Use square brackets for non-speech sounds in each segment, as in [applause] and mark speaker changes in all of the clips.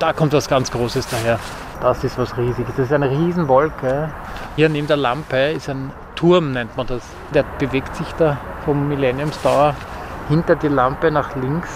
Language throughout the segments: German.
Speaker 1: da kommt was ganz Großes daher. Das ist was Riesiges. Das ist eine Riesenwolke. Hier neben der Lampe ist ein Turm, nennt man das. Der bewegt sich da vom Millenniumsdauer hinter die Lampe nach links.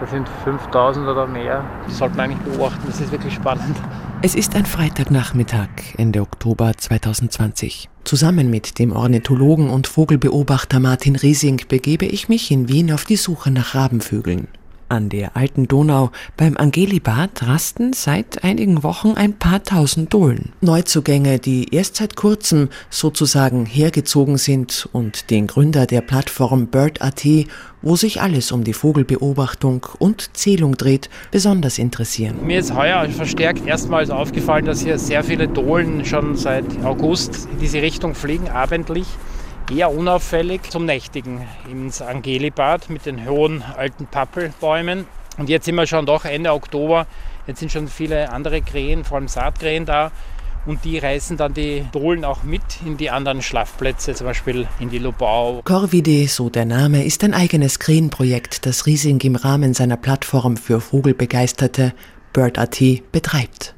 Speaker 1: Das sind 5000 oder mehr. Die sollte man eigentlich beobachten. Das ist wirklich spannend.
Speaker 2: Es ist ein Freitagnachmittag, Ende Oktober 2020. Zusammen mit dem Ornithologen und Vogelbeobachter Martin Riesing begebe ich mich in Wien auf die Suche nach Rabenvögeln. An der alten Donau beim Angelibad rasten seit einigen Wochen ein paar tausend Dohlen. Neuzugänge, die erst seit kurzem sozusagen hergezogen sind und den Gründer der Plattform Bird.at, wo sich alles um die Vogelbeobachtung und Zählung dreht, besonders interessieren.
Speaker 1: Mir ist heuer verstärkt erstmals aufgefallen, dass hier sehr viele Dohlen schon seit August in diese Richtung fliegen, abendlich eher unauffällig zum Nächtigen ins Angelibad mit den hohen alten Pappelbäumen. Und jetzt sind wir schon doch Ende Oktober. Jetzt sind schon viele andere Krähen, vor allem Saatkrähen da. Und die reißen dann die Dohlen auch mit in die anderen Schlafplätze, zum Beispiel in die Lobau.
Speaker 2: Corvide, so der Name, ist ein eigenes Krähenprojekt, das Riesing im Rahmen seiner Plattform für Vogelbegeisterte Bird.at betreibt.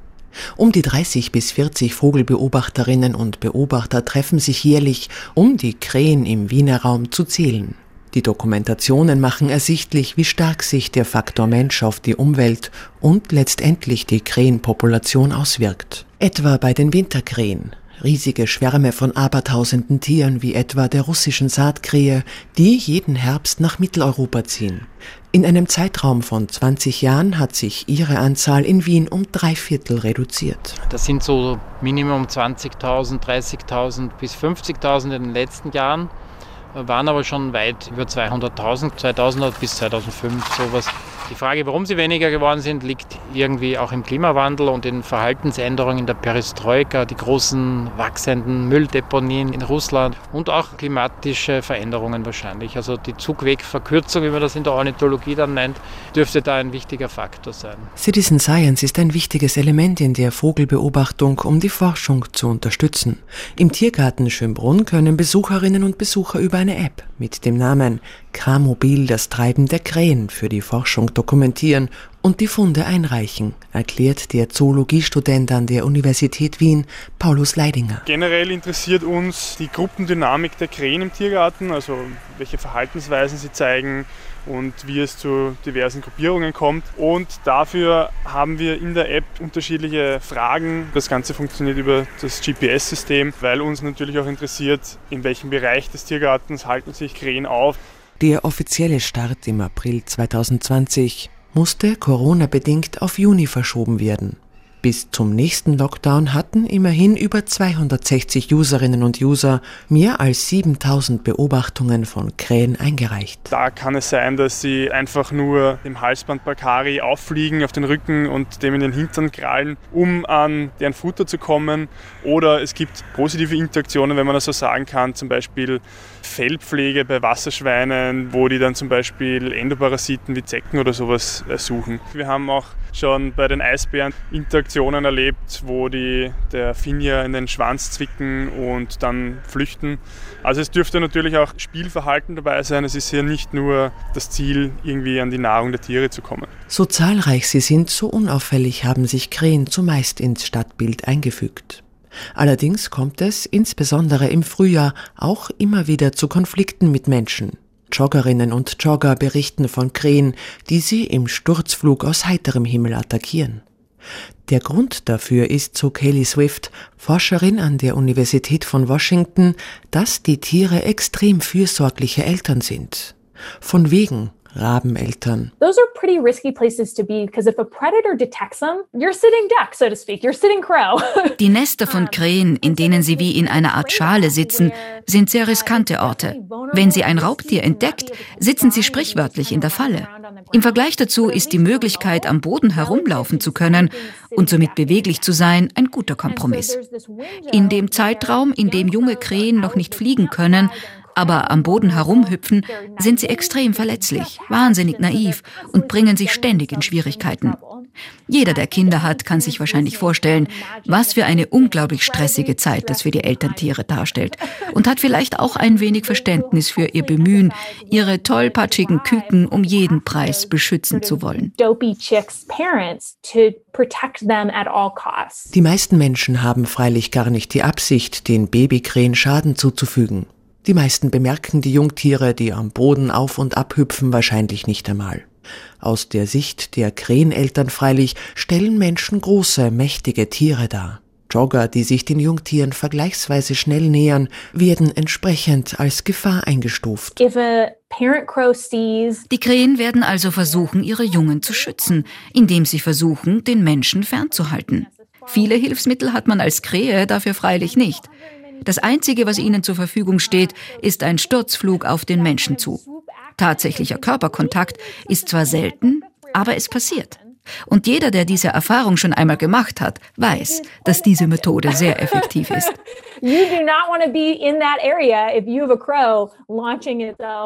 Speaker 2: Um die 30 bis 40 Vogelbeobachterinnen und Beobachter treffen sich jährlich, um die Krähen im Wiener Raum zu zählen. Die Dokumentationen machen ersichtlich, wie stark sich der Faktor Mensch auf die Umwelt und letztendlich die Krähenpopulation auswirkt. Etwa bei den Winterkrähen. Riesige Schwärme von abertausenden Tieren wie etwa der russischen Saatkrähe, die jeden Herbst nach Mitteleuropa ziehen. In einem Zeitraum von 20 Jahren hat sich ihre Anzahl in Wien um drei Viertel reduziert.
Speaker 1: Das sind so Minimum 20.000, 30.000 bis 50.000 in den letzten Jahren, waren aber schon weit über 200.000, 2000 bis 2005 sowas. Die Frage, warum sie weniger geworden sind, liegt irgendwie auch im Klimawandel und in Verhaltensänderungen in der Perestroika, die großen wachsenden Mülldeponien in Russland und auch klimatische Veränderungen wahrscheinlich. Also die Zugwegverkürzung, wie man das in der Ornithologie dann nennt, dürfte da ein wichtiger Faktor sein.
Speaker 2: Citizen Science ist ein wichtiges Element in der Vogelbeobachtung, um die Forschung zu unterstützen. Im Tiergarten Schönbrunn können Besucherinnen und Besucher über eine App mit dem Namen Kramobil das Treiben der Krähen für die Forschung dokumentieren und die Funde einreichen, erklärt der Zoologiestudent an der Universität Wien, Paulus Leidinger.
Speaker 3: Generell interessiert uns die Gruppendynamik der Krähen im Tiergarten, also welche Verhaltensweisen sie zeigen und wie es zu diversen Gruppierungen kommt. Und dafür haben wir in der App unterschiedliche Fragen. Das Ganze funktioniert über das GPS-System, weil uns natürlich auch interessiert, in welchem Bereich des Tiergartens halten sich Krähen auf.
Speaker 2: Der offizielle Start im April 2020 musste Corona-bedingt auf Juni verschoben werden. Bis zum nächsten Lockdown hatten immerhin über 260 Userinnen und User mehr als 7000 Beobachtungen von Krähen eingereicht.
Speaker 3: Da kann es sein, dass sie einfach nur im Halsband Bakari auffliegen auf den Rücken und dem in den Hintern krallen, um an deren Futter zu kommen. Oder es gibt positive Interaktionen, wenn man das so sagen kann, zum Beispiel Fellpflege bei Wasserschweinen, wo die dann zum Beispiel Endoparasiten wie Zecken oder sowas suchen. Wir haben auch schon bei den Eisbären Interaktionen erlebt, wo die der Finja in den Schwanz zwicken und dann flüchten. Also es dürfte natürlich auch Spielverhalten dabei sein. Es ist hier nicht nur das Ziel, irgendwie an die Nahrung der Tiere zu kommen.
Speaker 2: So zahlreich sie sind, so unauffällig haben sich Krähen zumeist ins Stadtbild eingefügt. Allerdings kommt es, insbesondere im Frühjahr, auch immer wieder zu Konflikten mit Menschen. Joggerinnen und Jogger berichten von Krähen, die sie im Sturzflug aus heiterem Himmel attackieren. Der Grund dafür ist, so Kelly Swift, Forscherin an der Universität von Washington, dass die Tiere extrem fürsorgliche Eltern sind. Von wegen Rabeneltern.
Speaker 4: Those are pretty risky places to be because if a predator detects them, you're sitting duck, so to speak. You're sitting crow. [laughs]
Speaker 5: Die Nester von Krähen, in denen sie wie in einer Art Schale sitzen, sind sehr riskante Orte. Wenn sie ein Raubtier entdeckt, sitzen sie sprichwörtlich in der Falle. Im Vergleich dazu ist die Möglichkeit, am Boden herumlaufen zu können und somit beweglich zu sein, ein guter Kompromiss. In dem Zeitraum, in dem junge Krähen noch nicht fliegen können, aber am Boden herumhüpfen, sind sie extrem verletzlich, wahnsinnig naiv und bringen sich ständig in Schwierigkeiten. Jeder, der Kinder hat, kann sich wahrscheinlich vorstellen, was für eine unglaublich stressige Zeit das für die Elterntiere darstellt und hat vielleicht auch ein wenig Verständnis für ihr Bemühen, ihre tollpatschigen Küken um jeden Preis beschützen zu wollen.
Speaker 2: Die meisten Menschen haben freilich gar nicht die Absicht, den Babykrähen Schaden zuzufügen. Die meisten bemerken die Jungtiere, die am Boden auf und ab hüpfen, wahrscheinlich nicht einmal. Aus der Sicht der Kräheneltern freilich stellen Menschen große, mächtige Tiere dar. Jogger, die sich den Jungtieren vergleichsweise schnell nähern, werden entsprechend als Gefahr eingestuft.
Speaker 5: Die Krähen werden also versuchen, ihre Jungen zu schützen, indem sie versuchen, den Menschen fernzuhalten. Viele Hilfsmittel hat man als Krähe dafür freilich nicht. Das Einzige, was ihnen zur Verfügung steht, ist ein Sturzflug auf den Menschen zu. Tatsächlicher Körperkontakt ist zwar selten, aber es passiert. Und jeder, der diese Erfahrung schon einmal gemacht hat, weiß, dass diese Methode sehr effektiv ist.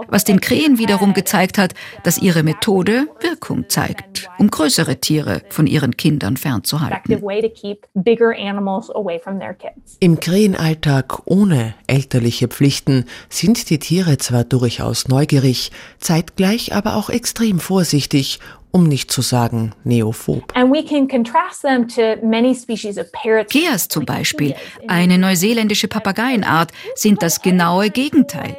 Speaker 5: Was den Krähen wiederum gezeigt hat, dass ihre Methode Wirkung zeigt, um größere Tiere von ihren Kindern fernzuhalten.
Speaker 2: Im Krähenalltag ohne elterliche Pflichten sind die Tiere zwar durchaus neugierig, zeitgleich aber auch extrem vorsichtig um nicht zu sagen neophob.
Speaker 5: Keas zum Beispiel, eine neuseeländische Papageienart, sind das genaue Gegenteil.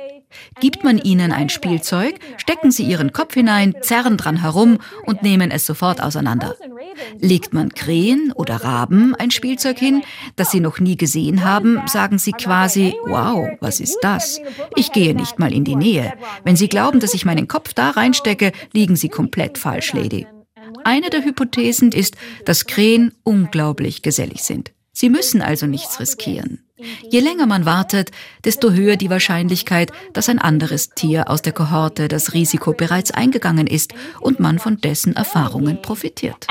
Speaker 5: Gibt man ihnen ein Spielzeug, stecken sie ihren Kopf hinein, zerren dran herum und nehmen es sofort auseinander. Legt man Krähen oder Raben ein Spielzeug hin, das sie noch nie gesehen haben, sagen sie quasi, wow, was ist das? Ich gehe nicht mal in die Nähe. Wenn sie glauben, dass ich meinen Kopf da reinstecke, liegen sie komplett falsch, Lady. Eine der Hypothesen ist, dass Krähen unglaublich gesellig sind. Sie müssen also nichts riskieren. Je länger man wartet, desto höher die Wahrscheinlichkeit, dass ein anderes Tier aus der Kohorte das Risiko bereits eingegangen ist und man von dessen Erfahrungen profitiert.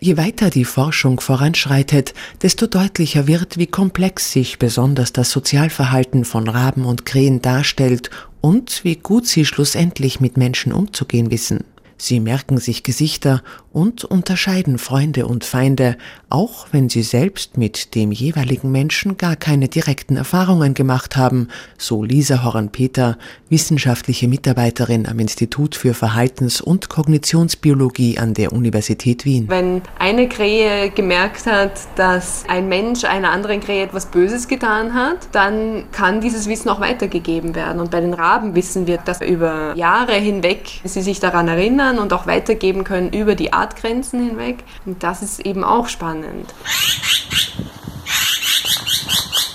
Speaker 2: Je weiter die Forschung voranschreitet, desto deutlicher wird, wie komplex sich besonders das Sozialverhalten von Raben und Krähen darstellt und wie gut sie schlussendlich mit Menschen umzugehen wissen. Sie merken sich Gesichter und unterscheiden Freunde und Feinde, auch wenn sie selbst mit dem jeweiligen Menschen gar keine direkten Erfahrungen gemacht haben, so Lisa Horan-Peter, wissenschaftliche Mitarbeiterin am Institut für Verhaltens- und Kognitionsbiologie an der Universität Wien.
Speaker 6: Wenn eine Krähe gemerkt hat, dass ein Mensch einer anderen Krähe etwas Böses getan hat, dann kann dieses Wissen auch weitergegeben werden. Und bei den Raben wissen wir, dass über Jahre hinweg sie sich daran erinnern und auch weitergeben können über die Artgrenzen hinweg. Und das ist eben auch spannend.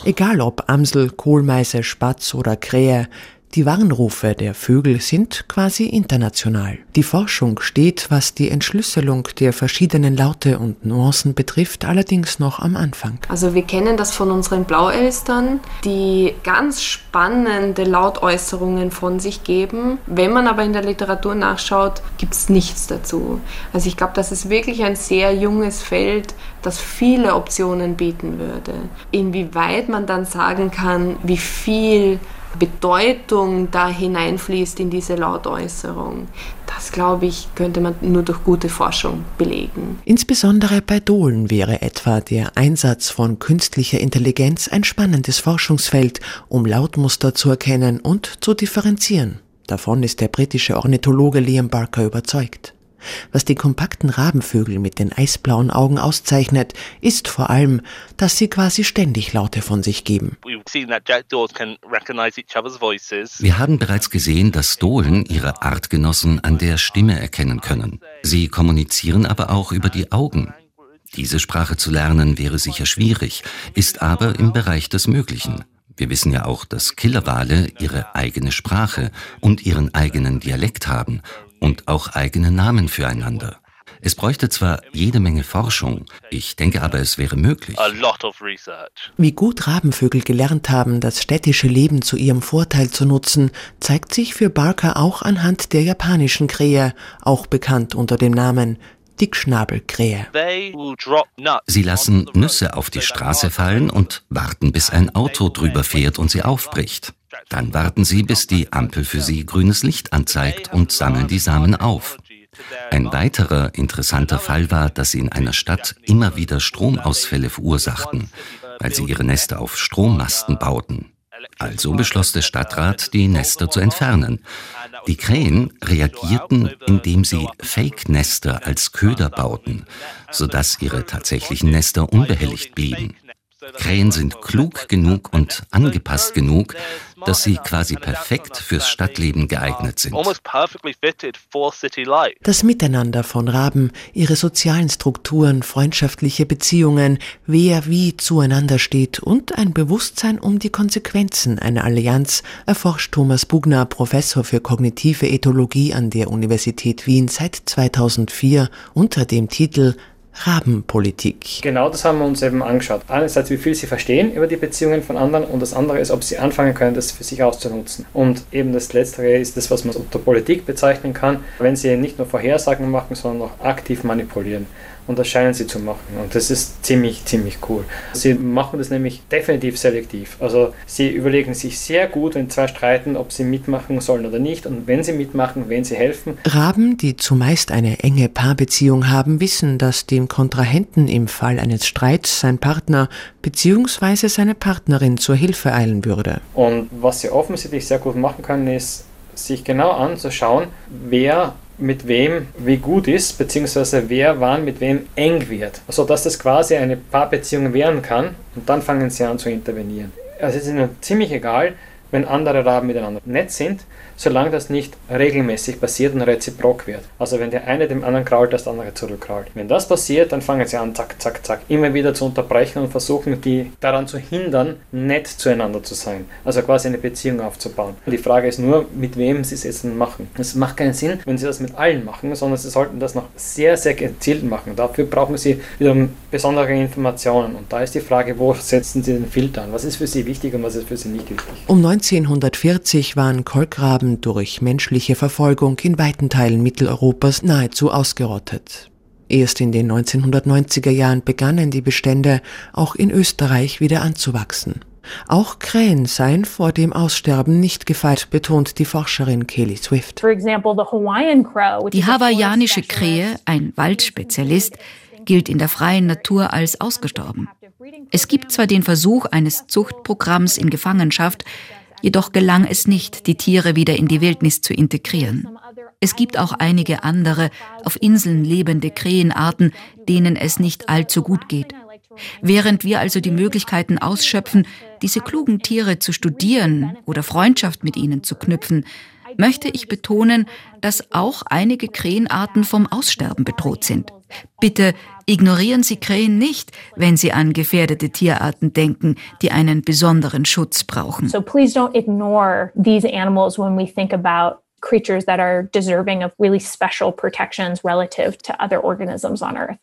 Speaker 2: Egal ob Amsel, Kohlmeise, Spatz oder Krähe, die Warnrufe der Vögel sind quasi international. Die Forschung steht, was die Entschlüsselung der verschiedenen Laute und Nuancen betrifft, allerdings noch am Anfang.
Speaker 6: Also wir kennen das von unseren Blauelstern, die ganz spannende Lautäußerungen von sich geben. Wenn man aber in der Literatur nachschaut, gibt es nichts dazu. Also ich glaube, das ist wirklich ein sehr junges Feld, das viele Optionen bieten würde. Inwieweit man dann sagen kann, wie viel Bedeutung da hineinfließt in diese Lautäußerung. Das, glaube ich, könnte man nur durch gute Forschung belegen.
Speaker 2: Insbesondere bei Dohlen wäre etwa der Einsatz von künstlicher Intelligenz ein spannendes Forschungsfeld, um Lautmuster zu erkennen und zu differenzieren. Davon ist der britische Ornithologe Liam Barker überzeugt. Was die kompakten Rabenvögel mit den eisblauen Augen auszeichnet, ist vor allem, dass sie quasi ständig Laute von sich geben.
Speaker 7: Wir haben bereits gesehen, dass Dohlen ihre Artgenossen an der Stimme erkennen können. Sie kommunizieren aber auch über die Augen. Diese Sprache zu lernen wäre sicher schwierig, ist aber im Bereich des Möglichen. Wir wissen ja auch, dass Killerwale ihre eigene Sprache und ihren eigenen Dialekt haben und auch eigene Namen füreinander. Es bräuchte zwar jede Menge Forschung, ich denke aber, es wäre möglich.
Speaker 2: Wie gut Rabenvögel gelernt haben, das städtische Leben zu ihrem Vorteil zu nutzen, zeigt sich für Barker auch anhand der japanischen Krähe, auch bekannt unter dem Namen Dickschnabelkrähe.
Speaker 7: Sie lassen Nüsse auf die Straße fallen und warten, bis ein Auto drüber fährt und sie aufbricht. Dann warten sie, bis die Ampel für sie grünes Licht anzeigt und sammeln die Samen auf. Ein weiterer interessanter Fall war, dass sie in einer Stadt immer wieder Stromausfälle verursachten, weil sie ihre Nester auf Strommasten bauten. Also beschloss der Stadtrat, die Nester zu entfernen. Die Krähen reagierten, indem sie Fake-Nester als Köder bauten, sodass ihre tatsächlichen Nester unbehelligt blieben. Krähen sind klug genug und angepasst genug, dass sie quasi perfekt fürs Stadtleben geeignet sind.
Speaker 2: Das Miteinander von Raben, ihre sozialen Strukturen, freundschaftliche Beziehungen, wer wie zueinander steht und ein Bewusstsein um die Konsequenzen einer Allianz erforscht Thomas Bugner, Professor für kognitive Ethologie an der Universität Wien seit 2004 unter dem Titel Rabenpolitik.
Speaker 8: Genau das haben wir uns eben angeschaut. Einerseits, wie viel sie verstehen über die Beziehungen von anderen und das andere ist, ob sie anfangen können, das für sich auszunutzen. Und eben das Letztere ist das, was man unter Politik bezeichnen kann, wenn sie nicht nur Vorhersagen machen, sondern auch aktiv manipulieren. Und das scheinen sie zu machen. Und das ist ziemlich, ziemlich cool. Sie machen das nämlich definitiv selektiv. Also sie überlegen sich sehr gut, wenn zwei streiten, ob sie mitmachen sollen oder nicht. Und wenn sie mitmachen, wen sie helfen.
Speaker 2: Raben, die zumeist eine enge Paarbeziehung haben, wissen, dass dem Kontrahenten im Fall eines Streits sein Partner bzw. seine Partnerin zur Hilfe eilen würde.
Speaker 8: Und was sie offensichtlich sehr gut machen können, ist, sich genau anzuschauen, wer mit wem wie gut ist, beziehungsweise wer wann mit wem eng wird. Also dass das quasi eine Paarbeziehung werden kann und dann fangen sie an zu intervenieren. Also es ist ihnen ziemlich egal, wenn andere Raben miteinander nett sind, solange das nicht regelmäßig passiert und reziprok wird. Also wenn der eine dem anderen krault, das andere zurückkrault. Wenn das passiert, dann fangen sie an, zack, zack, zack, immer wieder zu unterbrechen und versuchen, die daran zu hindern, nett zueinander zu sein. Also quasi eine Beziehung aufzubauen. Die Frage ist nur, mit wem sie es jetzt machen. Es macht keinen Sinn, wenn sie das mit allen machen, sondern sie sollten das noch sehr, sehr gezielt machen. Dafür brauchen sie wiederum besondere Informationen. Und da ist die Frage, wo setzen sie den Filter an? Was ist für sie wichtig und was ist für sie nicht wichtig?
Speaker 2: Um 1940 waren Kolkraben durch menschliche Verfolgung in weiten Teilen Mitteleuropas nahezu ausgerottet. Erst in den 1990er Jahren begannen die Bestände auch in Österreich wieder anzuwachsen. Auch Krähen seien vor dem Aussterben nicht gefeit, betont die Forscherin Kelly Swift.
Speaker 5: Die hawaiianische Krähe, ein Waldspezialist, gilt in der freien Natur als ausgestorben. Es gibt zwar den Versuch eines Zuchtprogramms in Gefangenschaft, Jedoch gelang es nicht, die Tiere wieder in die Wildnis zu integrieren. Es gibt auch einige andere auf Inseln lebende Krähenarten, denen es nicht allzu gut geht. Während wir also die Möglichkeiten ausschöpfen, diese klugen Tiere zu studieren oder Freundschaft mit ihnen zu knüpfen, möchte ich betonen, dass auch einige Krähenarten vom Aussterben bedroht sind. Bitte ignorieren Sie Krähen nicht, wenn Sie an gefährdete Tierarten denken, die einen besonderen Schutz brauchen.
Speaker 4: So please don't ignore these animals when we think about creatures that are deserving of really special protections relative to other organisms on Earth.